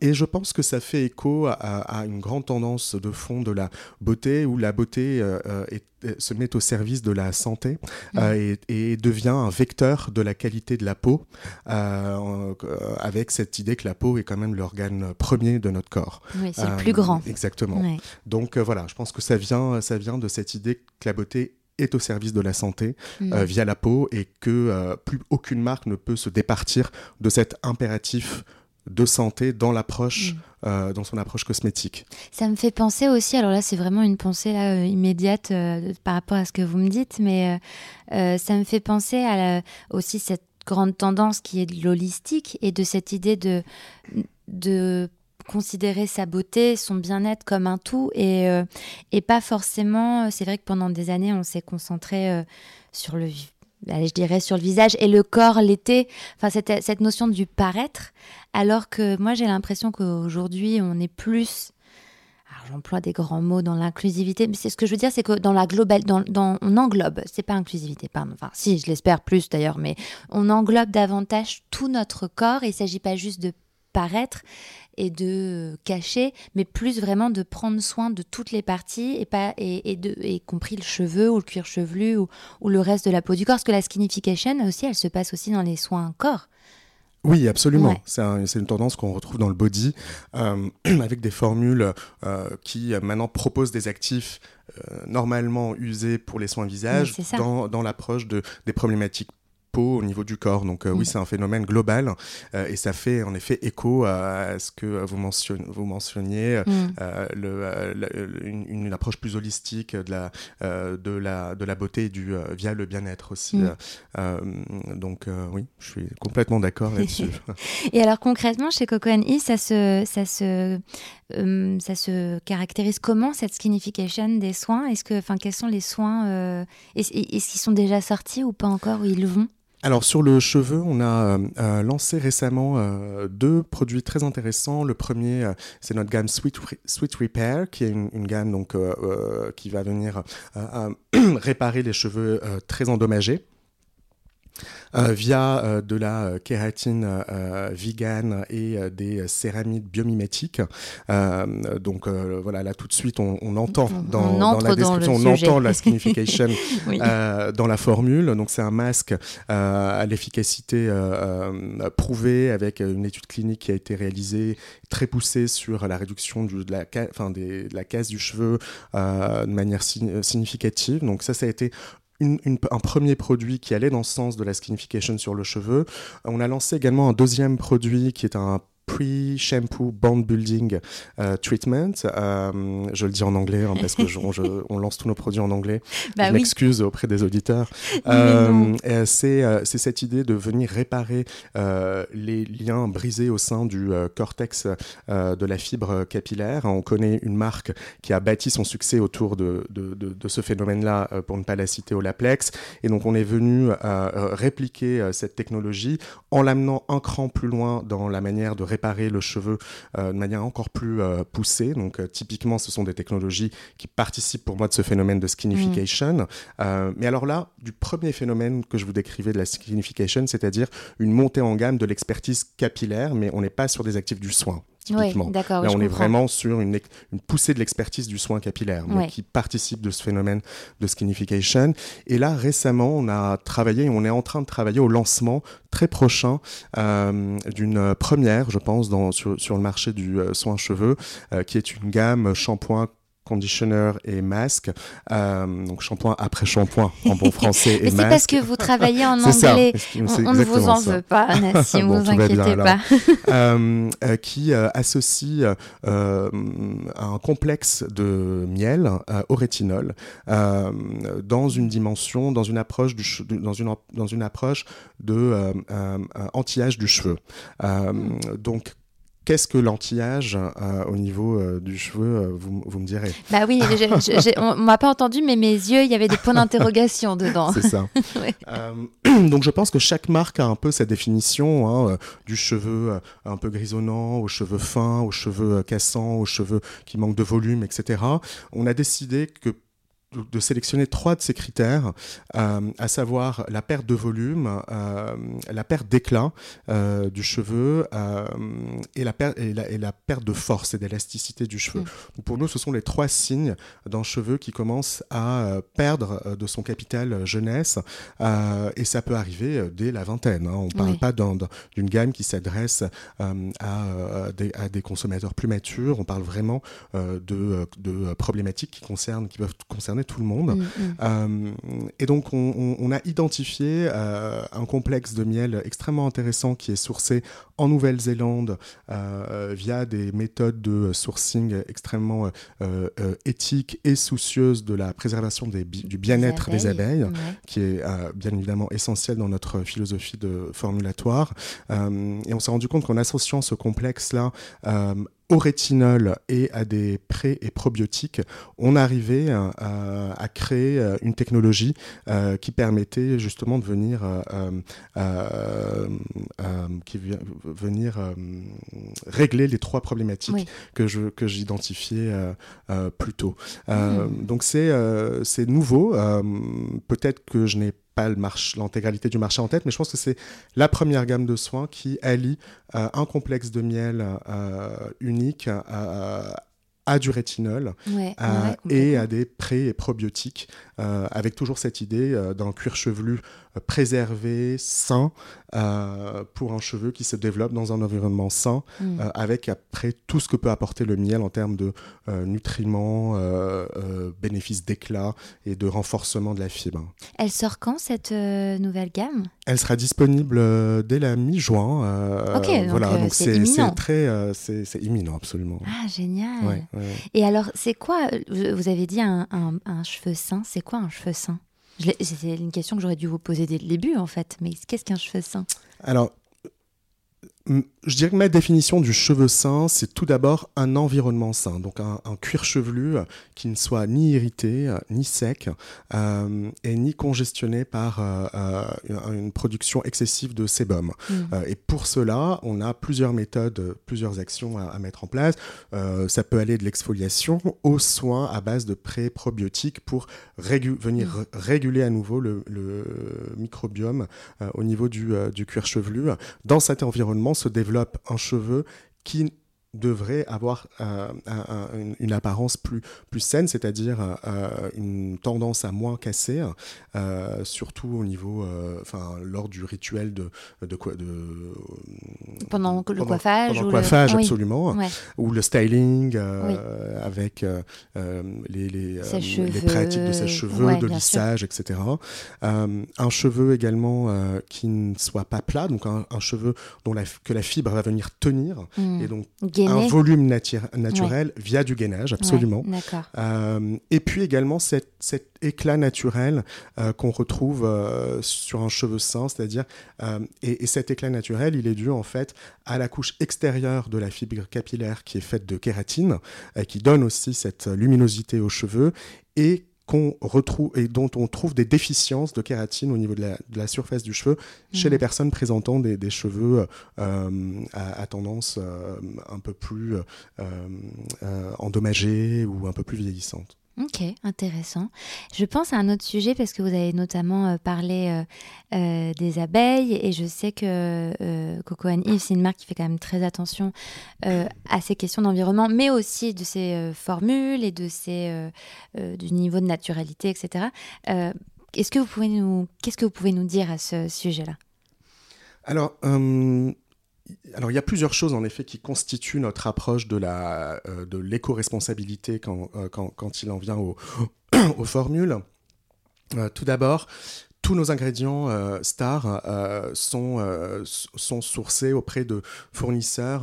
et je pense que ça fait écho à, une grande tendance de fond de la beauté où la beauté se met au service de la santé mmh. et, devient un vecteur de la qualité de la peau, avec cette idée que la peau est quand même l'organe premier de notre corps. Oui, c'est le plus grand. Exactement. Donc voilà, je pense que ça vient, ça vient de cette idée que la beauté est au service de la santé mm. euh, via la peau et que euh, plus aucune marque ne peut se départir de cet impératif de santé dans l'approche, mm. Euh, dans son approche cosmétique. Ça me fait penser aussi, alors là c'est vraiment une pensée là, immédiate par rapport à ce que vous me dites, mais ça me fait penser à aussi cette grande tendance qui est de l'holistique et de cette idée de, considérer sa beauté, son bien-être comme un tout et, euh, pas forcément. Euh, c'est vrai que pendant des années, on s'est concentré euh, sur le je dirais sur le visage et le corps l'été, enfin cette, cette, notion du paraître, alors que moi j'ai l'impression qu'aujourd'hui on est plus, alors j'emploie des grands mots dans l'inclusivité, mais c'est ce que je veux dire, c'est que dans la globale, dans, on englobe, c'est pas inclusivité, pardon, enfin si, je l'espère plus d'ailleurs, mais on englobe davantage tout notre corps. Et il s'agit pas juste de paraître, et de cacher, mais plus vraiment de prendre soin de toutes les parties et pas et, de y compris le cheveu ou le cuir chevelu ou, le reste de la peau du corps. Parce que la skinification aussi, elle se passe aussi dans les soins corps. Oui, absolument. C'est une tendance qu'on retrouve dans le body, euh, avec des formules euh, qui euh, maintenant proposent des actifs normalement usés pour les soins visage dans, dans l'approche de, des problématiques peau, au niveau du corps. Donc oui, Mm. c'est un phénomène global et ça fait en effet écho à ce que vous, mentionne, vous mentionniez, Mm. le, la- une, une approche plus holistique de la, de la, de la beauté du, via le bien-être aussi. Mm. Euh, donc oui, je suis complètement d'accord là-dessus. Et alors concrètement, chez Coco E, ça se, ça, se, euh, ça se caractérise comment cette skinification des soins? Est-ce que, enfin, quels sont les soins euh, Est-ce qu'ils sont déjà sortis ou pas encore Où ils vont? Alors sur le cheveu, on a euh, euh, lancé récemment euh, deux produits très intéressants. Le premier, c'est notre gamme Sweet, Re- Sweet Repair, qui est une, gamme donc, qui va venir réparer les cheveux très endommagés. Euh, via euh, de la euh, kératine euh, vegan et des céramides biomimétiques. Donc voilà, là tout de suite, on, on entend On- dans, on dans la dans description, on sujet. entend la skinification Oui. dans la formule. Donc c'est un masque à l'efficacité prouvée avec une étude clinique qui a été réalisée très poussée sur la réduction du- de, la ca- enfin, des- de la casse du cheveu de manière signi- significative. Donc ça, ça a été un premier produit qui allait dans ce sens de la skinification sur le cheveu. On a lancé également un deuxième produit qui est un pre-shampoo bond building euh, treatment. Euh, je le dis en anglais hein, parce que je- on, je- on lance tous nos produits en anglais. Bah je oui. m'excuse auprès des auditeurs. Euh, c'est cette idée de venir réparer les liens brisés au sein du cortex de la fibre capillaire. On connaît une marque qui a bâti son succès autour de, de, de- de ce phénomène-là, pour ne pas la citer, Olaplex. Et donc on est venu répliquer cette technologie en l'amenant un cran plus loin dans la manière de réparer le cheveu euh, de manière encore plus euh, poussée. Donc euh, typiquement, ce sont des technologies qui participent pour moi de ce phénomène de skinification. Euh, mais alors là, du premier phénomène que je vous décrivais de la skinification, c'est-à-dire une montée en gamme de l'expertise capillaire, mais on n'est pas sur des actifs du soin. Oui, Typiquement. Là, on est vraiment sur une, poussée de l'expertise du soin capillaire, donc qui participe de ce phénomène de skinification. Et là, récemment, on a travaillé, on est en train de travailler au lancement très prochain euh, d'une première, je pense, dans, sur, sur le marché du euh, soin cheveux, euh, qui est une gamme shampoing conditionneur et masque, euh, donc shampoing après shampoing en bon français et Mais c'est parce que vous travaillez en ça, anglais. On, on ne vous en ça. veut pas, Nassim, Bon, vous bien, inquiétez alors. pas. euh, euh, qui associe un complexe de miel au rétinol dans une dimension, dans une approche, du dans une, dans une approche de anti-âge du cheveu. Donc, Qu'est-ce que l'anti-âge euh, au niveau euh, du cheveu euh, vous, vous me direz? Bah oui, on m'a pas entendu, mais mes yeux, il y avait des points d'interrogation dedans. C'est ça. Ouais. Donc je pense que chaque marque a un peu sa définition, hein, du cheveu un peu grisonnant, aux cheveux fins, aux cheveux cassants, aux cheveux qui manquent de volume, etc. On a décidé que de- sélectionner trois de ces critères, euh, à savoir la perte de volume, euh, la perte d'éclat euh, du cheveu et, la et, la, et la perte de force et d'élasticité du cheveu. Mm. Pour nous, ce sont les trois signes d'un cheveu qui commence à perdre de son capital jeunesse et ça peut arriver dès la vingtaine. hein. On ne parle Oui. pas d'un- d'un- d'une gamme qui s'adresse à, des, à des consommateurs plus matures. On parle vraiment de, de problématiques qui, concernent, qui peuvent concerner tout le monde. Mm, mm. Euh, et donc, on, on- on a identifié euh, un complexe de miel extrêmement intéressant qui est sourcé en Nouvelle-Zélande euh, via des méthodes de sourcing extrêmement éthiques et soucieuses de la préservation des bi- du bien-être des abeilles Ouais. qui est bien évidemment essentiel dans notre philosophie de formulatoire. Et on s'est rendu compte qu'en associant ce complexe-là au rétinol et à des pré- et probiotiques, on arrivait euh, à, créer euh, une technologie euh, qui permettait justement de venir, euh, qui venir régler les trois problématiques Oui. que je que j'identifiais plus tôt. Euh, Donc c'est c'est nouveau. Peut-être que je n'ai pas l'intégralité du marché en tête, mais je pense que c'est la première gamme de soins qui allie euh, un complexe de miel euh, unique euh, à du rétinol Ouais, euh, ouais, et à des pré- et probiotiques, euh, avec toujours cette idée euh, d'un cuir chevelu préservé, sain, pour un cheveu qui se développe dans un environnement sain, mm. avec après tout ce que peut apporter le miel en termes de nutriments, bénéfices d'éclat et de renforcement de la fibre. Elle sort quand cette nouvelle gamme? Elle sera disponible dès la mi-juin. ok, voilà, donc c'est très, c'est imminent absolument. Ah génial. Et alors c'est quoi Vous avez dit un, un cheveu sain. C'est quoi un cheveu sain? C'est une question que j'aurais dû vous poser dès le début, en fait. Mais qu'est-ce qu'un cheveu sain? Alors, je dirais que ma définition du cheveu sain, c'est tout d'abord un environnement sain, donc un, cuir chevelu euh, qui ne soit ni irrité, euh, ni sec, euh, et ni congestionné par une production excessive de sébum. Mm. et pour cela, on a plusieurs méthodes, plusieurs actions à, mettre en place. ça peut aller de l'exfoliation aux soins à base de pré-probiotiques pour venir mm. réguler à nouveau le, microbiome au niveau du, du cuir chevelu. Dans cet environnement se développe un cheveu qui devrait avoir euh, une, apparence plus, plus saine, c'est-à-dire euh, une tendance à moins casser, euh, surtout au niveau, enfin, lors du rituel de, de, quoi, de pendant le coiffage, pendant le coiffage absolument, ou le styling avec les, les, les, pratiques de sèche-cheveux, de lissage, etc. un cheveu également qui ne soit pas plat, donc un, cheveu dont la, que la fibre va venir tenir mmh. et donc un volume naturel via du gainage, absolument. Euh, et puis également cet, cet éclat naturel euh, qu'on retrouve euh, sur un cheveu sain, c'est-à-dire, et, cet éclat naturel, il est dû en fait à la couche extérieure de la fibre capillaire qui est faite de kératine, qui donne aussi cette luminosité aux cheveux, et qu'on retrouve et dont on trouve des déficiences de kératine au niveau de la, surface du cheveu chez les mhm. personnes présentant des, cheveux euh, à, tendance euh, un peu plus euh, endommagée ou un peu plus vieillissante. Ok, intéressant. Je pense à un autre sujet parce que vous avez notamment euh, parlé euh, euh, des abeilles et je sais que Coco Yves, c'est une marque qui fait quand même très attention à ces questions d'environnement, mais aussi de ses formules et de ses, du niveau de naturalité, etc. Est-ce que vous pouvez nous, qu'est-ce que vous pouvez nous dire à ce sujet-là? Alors, alors il y a plusieurs choses en effet qui constituent notre approche de euh, l'éco-responsabilité quand, euh, quand, quand, il en vient aux formules. Euh, tout d'abord, tous nos ingrédients euh, stars euh, sont, euh, sont sourcés auprès de fournisseurs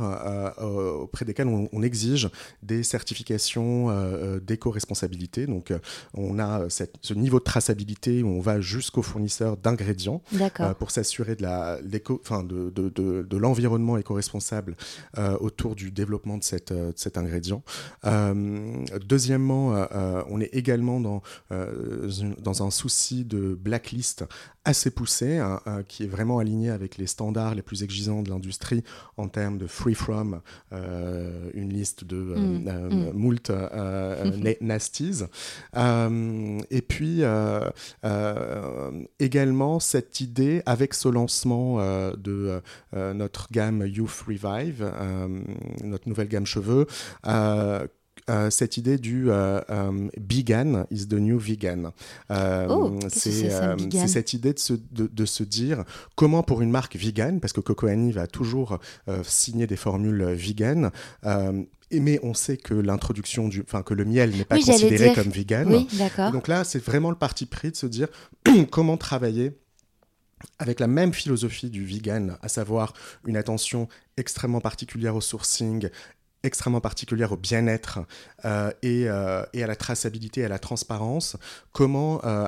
auprès desquels on, exige des certifications d'éco-responsabilité. Donc, on a ce niveau de traçabilité où on va jusqu'au fournisseur d'ingrédients pour s'assurer de, la, enfin, de, de, de, de l'environnement éco-responsable autour du développement de, cette, de cet ingrédient. deuxièmement, on est également dans, dans un souci de blacklist assez poussé, hein, euh, qui est vraiment aligné avec les standards les plus exigeants de l'industrie en termes de free from, euh, une liste de euh, mm, mm. moult nasties. et puis également cette idée avec ce lancement de notre gamme Youth Revive, notre nouvelle gamme cheveux, euh, cette idée du euh, euh, vegan is the new vegan. Oh, c'est cette idée de se, de, se, dire comment pour une marque vegan, parce que Coco va toujours signer des formules vegan, mais on sait que l'introduction du, enfin que le miel n'est pas considéré comme vegan. Oui, donc là, c'est vraiment le parti pris de se dire comment travailler avec la même philosophie du vegan, à savoir une attention extrêmement particulière au sourcing, extrêmement particulière au bien-être euh, et, euh, et, à la traçabilité, à la transparence. Comment euh,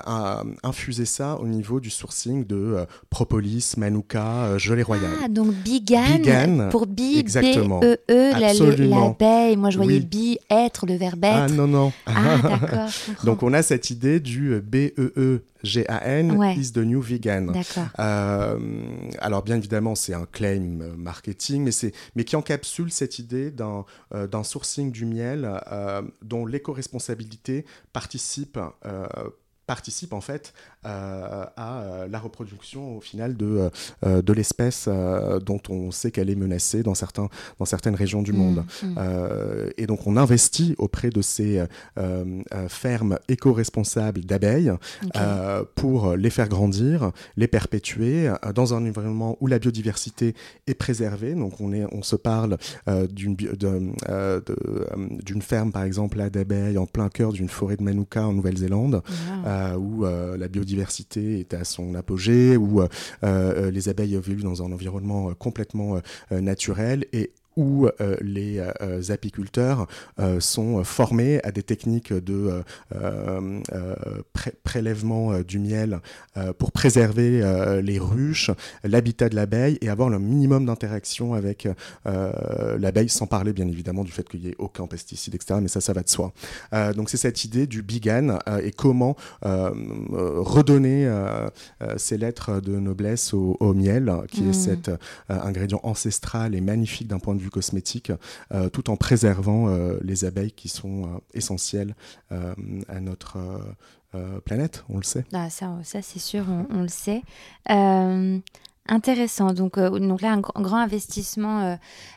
infuser ça au niveau du sourcing de propolis, manuka, gelée royale? Ah, donc bigan, pour bi, exactement. B, E, E, l'abeille. Moi, je voyais bi, être, le verbe être. Ah, non, non. Ah, d'accord. donc, on a cette idée du B, E, E, G-A-N, is the new vegan. Euh, alors bien évidemment, c'est un claim marketing, mais, mais qui encapsule cette idée d'un euh, sourcing du miel euh, dont l'éco-responsabilité participe participe en fait euh, à euh, la reproduction au final de, euh, de l'espèce dont on sait qu'elle est menacée dans, certains, dans certaines régions du monde. Mmh, mmh. et donc on investit auprès de ces fermes éco-responsables d'abeilles pour les faire grandir, les perpétuer dans un environnement où la biodiversité est préservée. Donc on, est, on se parle d'une d'une ferme par exemple d'abeilles en plein cœur d'une forêt de Manuka en Nouvelle-Zélande. Où euh, la biodiversité est à son apogée, où euh, les abeilles évoluent dans un environnement complètement naturel. Et où euh, les euh, apiculteurs euh, sont formés à des techniques de prélèvement du miel pour préserver les ruches, l'habitat de l'abeille et avoir le minimum d'interaction avec l'abeille, sans parler bien évidemment du fait qu'il n'y ait aucun pesticide, etc. Mais ça, ça va de soi. donc c'est cette idée du bigan et comment redonner ces lettres de noblesse au, miel, qui est mmh. cet ingrédient ancestral et magnifique d'un point de vue cosmétique, euh, tout en préservant euh, les abeilles qui sont euh, essentielles à notre planète, on le sait. Ah, ça, c'est sûr, on, le sait. Intéressant. Donc, euh, donc là, un, grand investissement euh,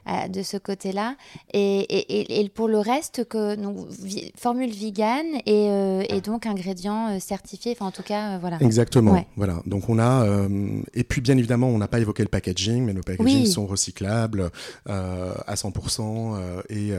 euh, de ce côté-là. Et, et, et, pour le reste, que, donc, formule vegan et, et donc ingrédients certifiés. Enfin, en tout cas, voilà. Exactement. Voilà. Donc, on a. et puis, bien évidemment, on n'a pas évoqué le packaging, mais nos packaging sont recyclables à 100%. et,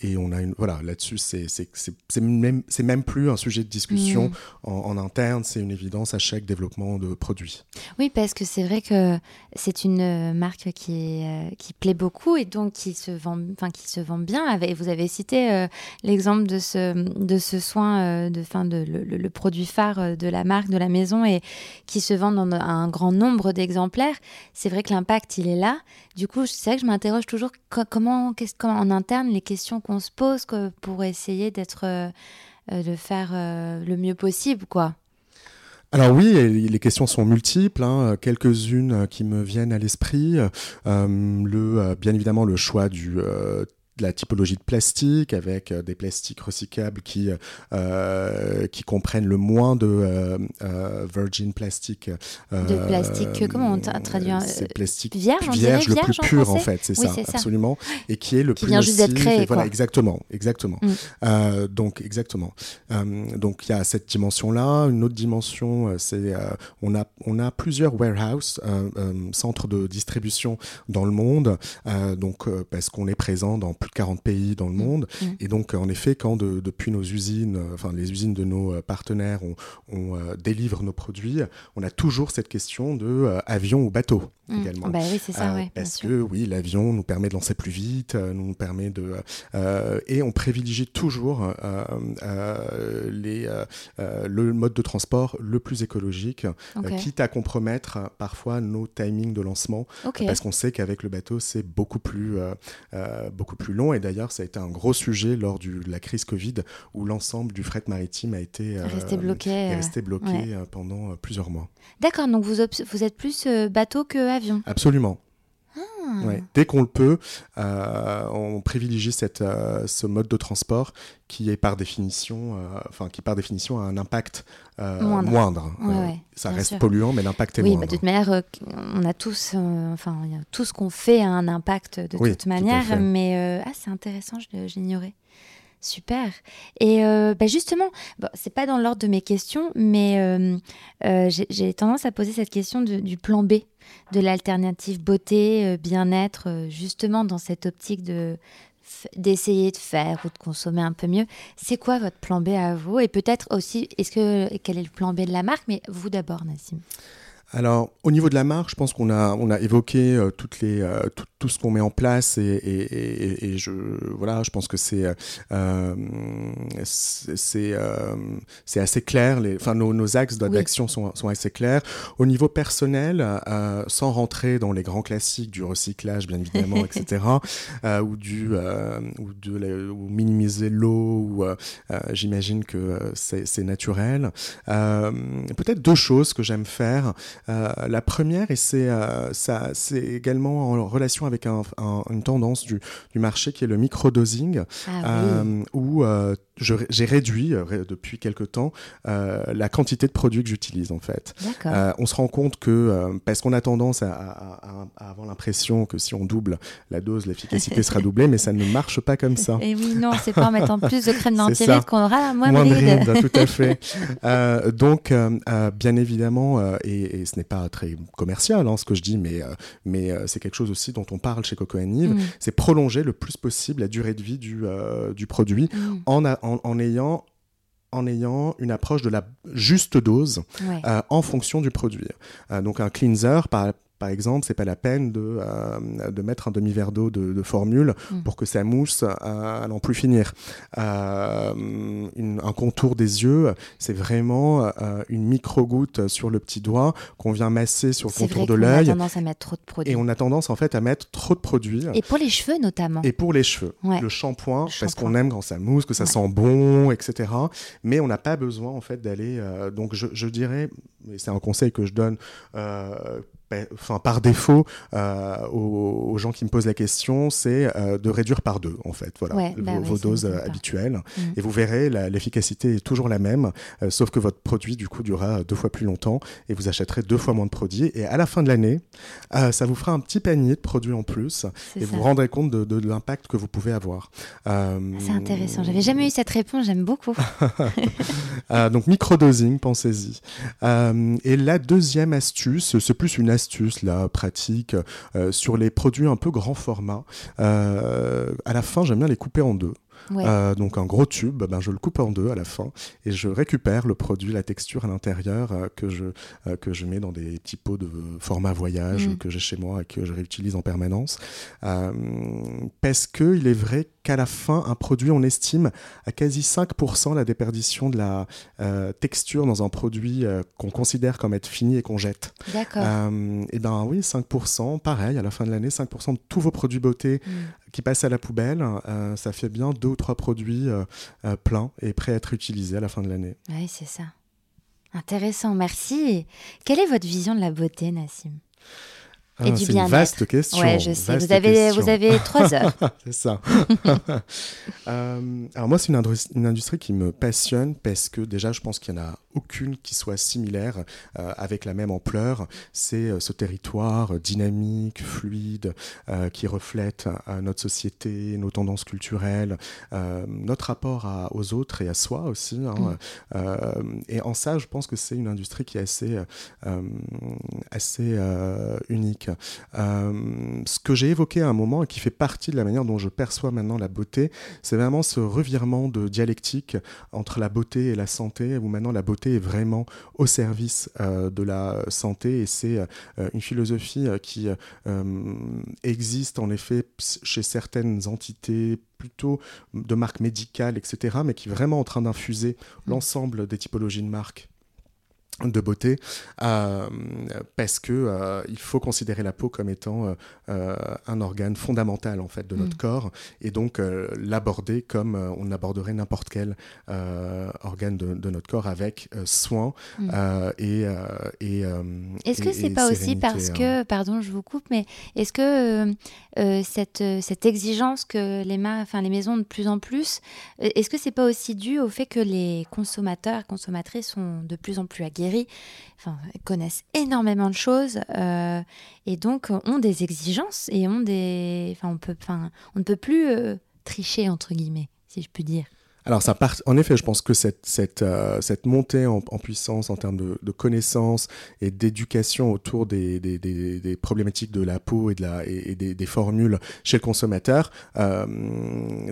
et on a une. Voilà, là-dessus, c'est même, même plus un sujet de discussion mm. en, en, interne. C'est une évidence à chaque développement de produits. Oui, parce que c'est vrai que c'est une euh, marque qui, euh, qui plaît beaucoup et donc qui se vend, enfin, qui se vend bien. Vous avez cité euh, l'exemple de ce, soin, de, fin, le, produit phare de la marque, de la maison et qui se vend dans un grand nombre d'exemplaires. C'est vrai que l'impact, il est là. Du coup, c'est vrai que je m'interroge toujours comment, en interne, les questions qu'on se pose pour essayer d'être, de faire le mieux possible, quoi. Alors oui, les questions sont multiples, hein. quelques-unes qui me viennent à l'esprit. Euh, le, euh, bien évidemment, le choix du euh, de la typologie de plastique avec euh, des plastiques recyclables qui, euh, qui comprennent le moins de euh, virgin plastique. de plastique, comment on traduit C'est plastique vierge, vierge le plus pur en fait, c'est ça, absolument. Et qui est le qui plus vient juste d'être créé. Voilà, exactement, exactement. Mm. donc, exactement. donc, il y a cette dimension-là. Une autre dimension, c'est on, a, on a plusieurs warehouses, centres de distribution dans le monde. donc, parce qu'on est présent dans plus 40 pays dans le mm. monde. Mm. Et donc, en effet, quand depuis nos usines, euh, enfin les usines de nos euh, partenaires, on, on euh, délivre nos produits, on a toujours cette question de avion ou bateau. Mm. Également. Bah oui, c'est ça, ouais, parce que oui, l'avion nous permet de lancer plus vite, nous permet de et on privilégie toujours les, le mode de transport le plus écologique, quitte à compromettre parfois nos timings de lancement, parce qu'on sait qu'avec le bateau c'est beaucoup plus beaucoup plus et d'ailleurs, ça a été un gros sujet lors de la crise Covid où l'ensemble du fret maritime a été euh, resté bloqué, resté bloqué euh, pendant euh, plusieurs mois. D'accord, donc vous, vous êtes plus bateau que avion? Absolument. Ah. Dès qu'on le peut, on privilégie cette, ce mode de transport qui est par définition, enfin qui par définition a un impact moindre. ça reste polluant, mais l'impact est oui, moindre. Oui, de toute manière, on a tous, enfin, tout ce qu'on fait a un impact de toute manière, mais ah, c'est intéressant, j'ignorais. Super. Et euh, bah, justement, bon, c'est pas dans l'ordre de mes questions, mais euh, euh, j'ai tendance à poser cette question du plan B, de l'alternative beauté, bien-être, justement dans cette optique de d'essayer de faire ou de consommer un peu mieux. C'est quoi votre plan B à vous? Et peut-être aussi, est-ce que quel est le plan B de la marque? Mais vous d'abord, Nassim. Alors, au niveau de la marque, je pense qu'on a, on a évoqué toutes les, euh, tout, ce qu'on met en place et, et, et, je, voilà, je pense que c'est, euh, c'est, assez clair. Les, enfin, nos, nos axes d'action sont, sont, assez clairs. Au niveau personnel, sans rentrer dans les grands classiques du recyclage, bien évidemment, etc., ou du, ou de, ou minimiser l'eau, ou j'imagine que c'est naturel. Peut-être deux choses que j'aime faire. Euh, la première, et c'est euh, ça, c'est également en relation avec une tendance du, marché qui est le microdosing, ah, oui. où j'ai réduit depuis quelque temps la quantité de produits que j'utilise en fait. on se rend compte que parce qu'on a tendance à, avoir l'impression que si on double la dose, l'efficacité sera doublée, mais ça ne marche pas comme ça. Et oui, non, c'est pas en mettant plus de crème d'antiride qu'on aura moins, moins de rides. tout à fait. donc, bien évidemment, et, ce n'est pas très commercial hein, ce que je dis, mais, mais c'est quelque chose aussi dont on parle chez Coco Nive, mm. c'est prolonger le plus possible la durée de vie du, du produit mm. en, en, ayant en ayant une approche de la juste dose euh, en fonction du produit. Euh, donc un cleanser, par, par exemple, c'est pas la peine de, euh, de mettre un demi-verre d'eau de, formule mm. pour que ça mousse à, n'en plus finir. Euh, un contour des yeux, c'est vraiment euh, une micro-goutte sur le petit doigt qu'on vient masser sur le contour de l'œil. On a tendance à mettre trop de produits. Et on a tendance en fait à mettre trop de produits. Et pour les cheveux notamment. Et pour les cheveux. Le shampoing, parce qu'on aime quand ça mousse, que ça sent bon, etc. Mais on n'a pas besoin en fait d'aller. donc je, je dirais, et c'est un conseil que je donne enfin par défaut euh, aux, gens qui me posent la question, c'est euh, de réduire par deux en fait, voilà, bah vos, doses euh, habituelles. Mm. Et vous verrez, l'efficacité est toujours la même, sauf que votre produit du coup durera deux fois plus longtemps et vous achèterez deux fois moins de produits. Et à la fin de l'année, ça vous fera un petit panier de produits en plus et vous vous rendrez compte de, de, l'impact que vous pouvez avoir. c'est intéressant. J'avais jamais eu cette réponse. J'aime beaucoup. donc microdosing, pensez-y. et la deuxième astuce, c'est plus une astuce là, pratique, euh, sur les produits un peu grand format. Euh, à la fin, j'aime bien les couper en deux. Euh, donc un gros tube, ben, je le coupe en deux à la fin et je récupère le produit, la texture à l'intérieur que, je, que je mets dans des petits pots de format voyage mm. que j'ai chez moi et que je réutilise en permanence. parce qu'il est vrai qu'à la fin, un produit, on estime à quasi 5% la déperdition de la euh, texture dans un produit euh, qu'on considère comme être fini et qu'on jette. D'accord. Euh, et ben oui, 5%, pareil, à la fin de l'année, 5% de tous vos produits beauté mm. qui passent à la poubelle, ça fait bien deux ou trois produits pleins et prêts à être utilisés à la fin de l'année. Oui, c'est ça. Intéressant, merci. Quelle est votre vision de la beauté, Nassim? Ah, c'est une vaste question. Ouais, je sais. Vous avez, vous avez trois heures. c'est ça. Euh, alors moi, c'est une, une, industrie qui me passionne parce que déjà, je pense qu'il n'y en a aucune qui soit similaire euh, avec la même ampleur. C'est euh, ce territoire dynamique, fluide, qui reflète notre société, nos tendances culturelles, notre rapport à, aux autres et à soi aussi. Hein. Mm. et en ça, je pense que c'est une industrie qui est assez, assez unique. Euh, ce que j'ai évoqué à un moment et qui fait partie de la manière dont je perçois maintenant la beauté, c'est vraiment ce revirement de dialectique entre la beauté et la santé, où maintenant la beauté est vraiment au service euh, de la santé et c'est euh, une philosophie qui existe en effet chez certaines entités plutôt de marques médicales, etc., mais qui est vraiment en train d'infuser mmh. l'ensemble des typologies de marques de beauté euh, parce que euh, il faut considérer la peau comme étant euh, un organe fondamental en fait de notre mm. corps et donc l'aborder comme on aborderait n'importe quel organe de, notre corps avec soin mm. et, et est-ce que c'est pas aussi parce que pardon je vous coupe mais est-ce que cette cette exigence que les enfin les maisons de plus en plus est-ce que c'est pas aussi dû au fait que les consommateurs consommatrices sont de plus en plus aguerris connaissent énormément de choses euh, et donc ont des exigences et ont des, enfin, on peut, enfin, on ne peut plus euh, tricher entre guillemets, si je puis dire. Alors, ça part, en effet, je pense que cette, cette, euh, cette montée en, puissance en termes de, de connaissances et d'éducation autour des, des, des, problématiques de la peau et, de la, et, des, formules chez le consommateur, euh,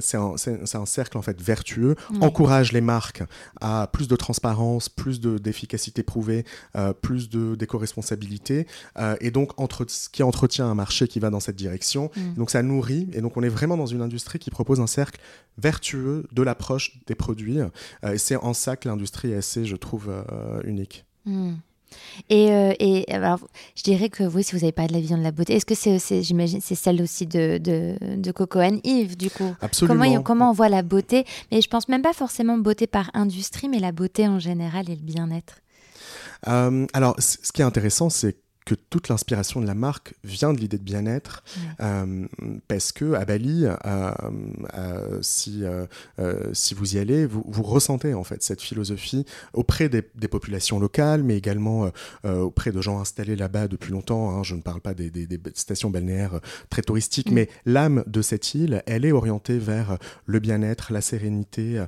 c'est un, un, cercle en fait vertueux, encourage les marques à plus de transparence, plus d'efficacité prouvée, euh, plus d'éco-responsabilité, euh, et donc entre, ce qui entretient un marché qui va dans cette direction. Mm. Donc, ça nourrit, et donc on est vraiment dans une industrie qui propose un cercle vertueux de l'approche des produits. Euh, et c'est en ça que l'industrie est assez, je trouve, euh, unique. Hmm. Et, euh, et alors, je dirais que oui, si vous avez parlé de la vision de la beauté, est-ce que c'est, j'imagine, c'est celle aussi de, de, de Coco Yves, du coup? Absolument. Comment, comment on voit la beauté? Mais je pense même pas forcément beauté par industrie, mais la beauté en général et le bien-être. alors, ce qui est intéressant, c'est que toute l'inspiration de la marque vient de l'idée de bien-être, euh, parce que à Bali, euh, euh, si, si vous y allez, vous, vous, ressentez en fait cette philosophie auprès des, populations locales, mais également auprès de gens installés là-bas depuis longtemps. Hein. je ne parle pas des, des, stations balnéaires très touristiques, mm. mais l'âme de cette île, elle est orientée vers le bien-être, la sérénité,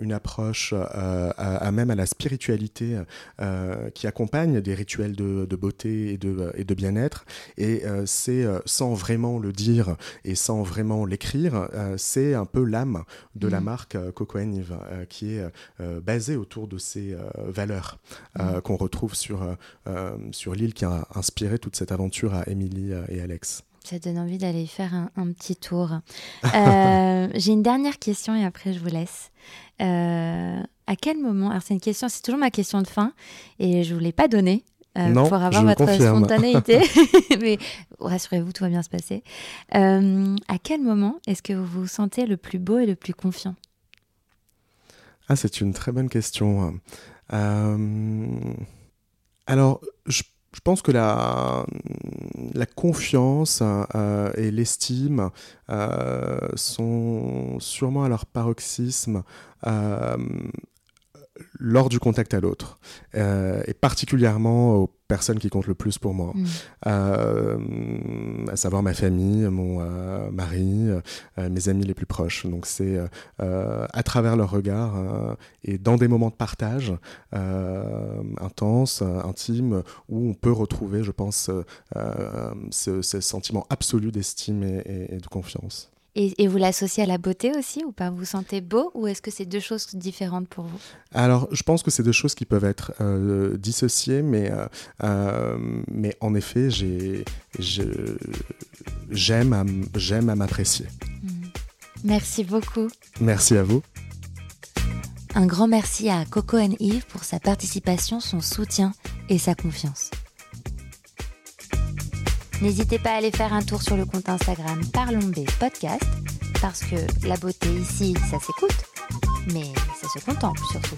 une approche à, à, même à la spiritualité qui accompagne des rituels de, de beauté et de, et de bien-être. Et euh, c'est euh, sans vraiment le dire et sans vraiment l'écrire, euh, c'est un peu l'âme de la mm. marque Coco Eve qui est basée autour de ces valeurs mm. qu'on retrouve sur, sur l'île qui a inspiré toute cette aventure à Émilie et Alex. Ça donne envie d'aller faire un, petit tour. J'ai une dernière question et après je vous laisse. à quel moment Alors c'est une question, c'est toujours ma question de fin et je vous l'ai pas donnée. Euh, pour avoir votre spontanéité. Mais rassurez-vous, tout va bien se passer. Euh, à quel moment est-ce que vous vous sentez le plus beau et le plus confiant? Ah, c'est une très bonne question. Euh, alors, je, pense que la, la confiance et l'estime sont sûrement à leur paroxysme lors du contact à l'autre, euh, et particulièrement aux personnes qui comptent le plus pour moi, mm. euh, à savoir ma famille, mon euh, mari, mes amis les plus proches. Donc c'est à travers leur regard et dans des moments de partage intenses, intimes, où on peut retrouver, je pense, ce, sentiment absolu d'estime et de confiance. Et, vous l'associez à la beauté aussi ou pas? Vous vous sentez beau ou est-ce que c'est deux choses différentes pour vous? Alors, je pense que c'est deux choses qui peuvent être euh, dissociées, mais, euh, euh, mais en effet, j'aime à, à m'apprécier. Hmm. Merci beaucoup. Merci à vous. Un grand merci à Coco Yves pour sa participation, son soutien et sa confiance. N'hésitez pas à aller faire un tour sur le compte Instagram Parlons Podcast, parce que la beauté ici, ça s'écoute, mais ça se contemple surtout.